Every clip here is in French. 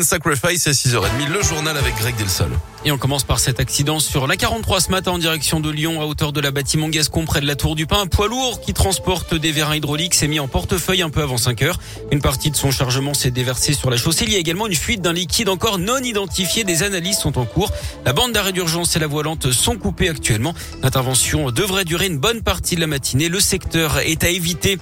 Sacrifice à 6h30, le journal avec Greg Delsol. Et on commence par cet accident sur la 43 ce matin en direction de Lyon à hauteur de la bâtiment Gascon près de la Tour du Pin. Un poids lourd qui transporte des vérins hydrauliques s'est mis en portefeuille un peu avant 5 heures. Une partie de son chargement s'est déversée sur la chaussée. Il y a également une fuite d'un liquide encore non identifié. Des analyses sont en cours. La bande d'arrêt d'urgence et la voie lente sont coupées actuellement. L'intervention devrait durer une bonne partie de la matinée. Le secteur est à éviter.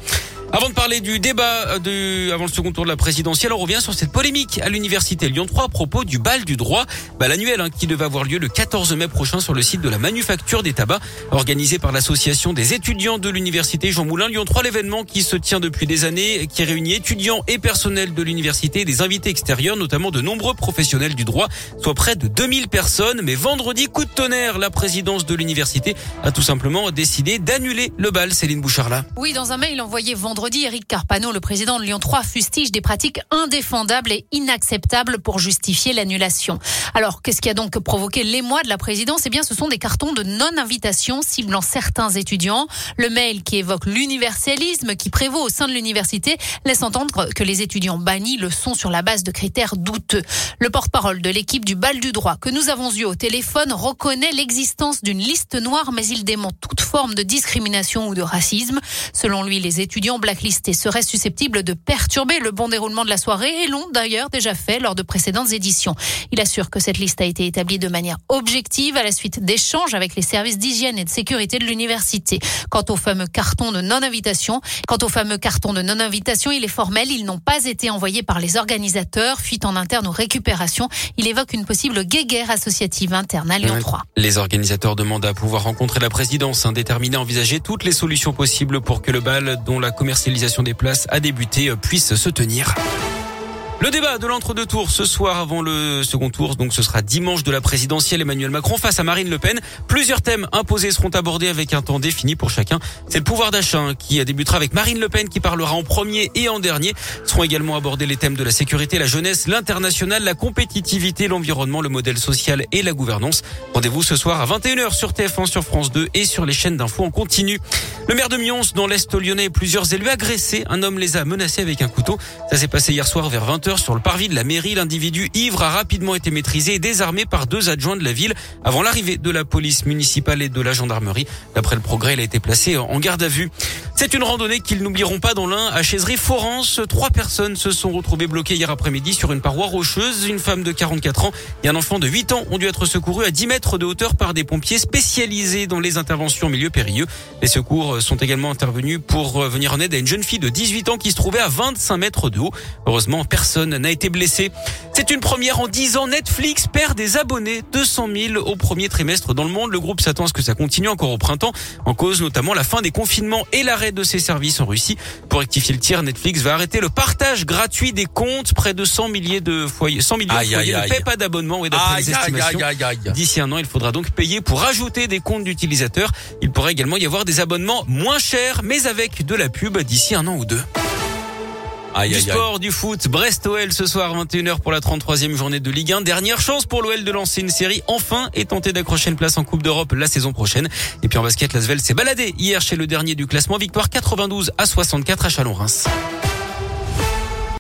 Avant de parler du débat de, avant le second tour de la présidentielle, on revient sur cette polémique à l'université Lyon 3 à propos du bal du droit, bal annuel hein, qui devait avoir lieu le 14 mai prochain sur le site de la manufacture des tabacs, organisé par l'association des étudiants de l'université Jean Moulin Lyon 3, l'événement qui se tient depuis des années, qui réunit étudiants et personnels de l'université, des invités extérieurs, notamment de nombreux professionnels du droit, soit près de 2000 personnes. Mais vendredi, coup de tonnerre, la présidence de l'université a tout simplement décidé d'annuler le bal. Céline Bouchard Oui, dans un mail envoyé vendredi vendredi, Eric Carpano, le président de Lyon 3, fustige des pratiques indéfendables et inacceptables pour justifier l'annulation. Alors, qu'est-ce qui a donc provoqué l'émoi de la présidence? Eh bien, ce sont des cartons de non-invitation ciblant certains étudiants. Le mail qui évoque l'universalisme qui prévaut au sein de l'université laisse entendre que les étudiants bannis le sont sur la base de critères douteux. Le porte-parole de l'équipe du bal du droit que nous avons eu au téléphone reconnaît l'existence d'une liste noire, mais il dément toute forme de discrimination ou de racisme. Selon lui, les étudiants blacklistés seraient susceptibles de perturber le bon déroulement de la soirée et l'ont d'ailleurs déjà fait lors de précédentes éditions. Il assure que cette liste a été établie de manière objective à la suite d'échanges avec les services d'hygiène et de sécurité de l'université. Quant au fameux carton de non-invitation, quant au fameux carton de non-invitation, il est formel, ils n'ont pas été envoyés par les organisateurs, fuite en interne ou récupération. Il évoque une possible guéguerre associative interne à Lyon 3. Les organisateurs demandent à pouvoir rencontrer la présidence, indéterminée à envisager toutes les solutions possibles pour que le bal dont la commercialisation des places a débuté euh, puisse se tenir. Le débat de l'entre-deux tours ce soir avant le second tour, donc ce sera dimanche de la présidentielle Emmanuel Macron face à Marine Le Pen. Plusieurs thèmes imposés seront abordés avec un temps défini pour chacun. C'est le pouvoir d'achat hein, qui débutera avec Marine Le Pen qui parlera en premier et en dernier. Seront également abordés les thèmes de la sécurité, la jeunesse, l'international, la compétitivité, l'environnement, le modèle social et la gouvernance. Rendez-vous ce soir à 21h sur TF1, sur France 2 et sur les chaînes d'infos en continu. Le maire de Mions, dans l'Est lyonnais, plusieurs élus agressés. Un homme les a menacés avec un couteau. Ça s'est passé hier soir vers 20h sur le parvis de la mairie. L'individu ivre a rapidement été maîtrisé et désarmé par deux adjoints de la ville avant l'arrivée de la police municipale et de la gendarmerie. D'après le progrès, il a été placé en garde à vue. C'est une randonnée qu'ils n'oublieront pas dans l'un à Chaiserie Forence. Trois personnes se sont retrouvées bloquées hier après-midi sur une paroi rocheuse. Une femme de 44 ans et un enfant de 8 ans ont dû être secourus à 10 mètres de hauteur par des pompiers spécialisés dans les interventions en milieu périlleux. Les secours sont également intervenus pour venir en aide à une jeune fille de 18 ans qui se trouvait à 25 mètres de haut. Heureusement, personne n'a été blessé. C'est une première en 10 ans. Netflix perd des abonnés, 200 000 au premier trimestre dans le monde. Le groupe s'attend à ce que ça continue encore au printemps, en cause notamment la fin des confinements et l'arrêt de ses services en Russie. Pour rectifier le tir, Netflix va arrêter le partage gratuit des comptes. Près de 100 milliers de foyers, 100 millions de foyers ne paient pas d'abonnement, et d'après les estimations. D'ici un an, il faudra donc payer pour ajouter des comptes d'utilisateurs. Il pourrait également y avoir des abonnements moins chers, mais avec de la pub d'ici un an ou deux. Aïe, du sport, du foot, Brest-OL ce soir 21h pour la 33e journée de Ligue 1. Dernière chance pour l'OL de lancer une série enfin et tenter d'accrocher une place en Coupe d'Europe la saison prochaine. Et puis en basket, Lasvel s'est baladé hier chez le dernier du classement. Victoire 92 à 64 à Chalon-Reims.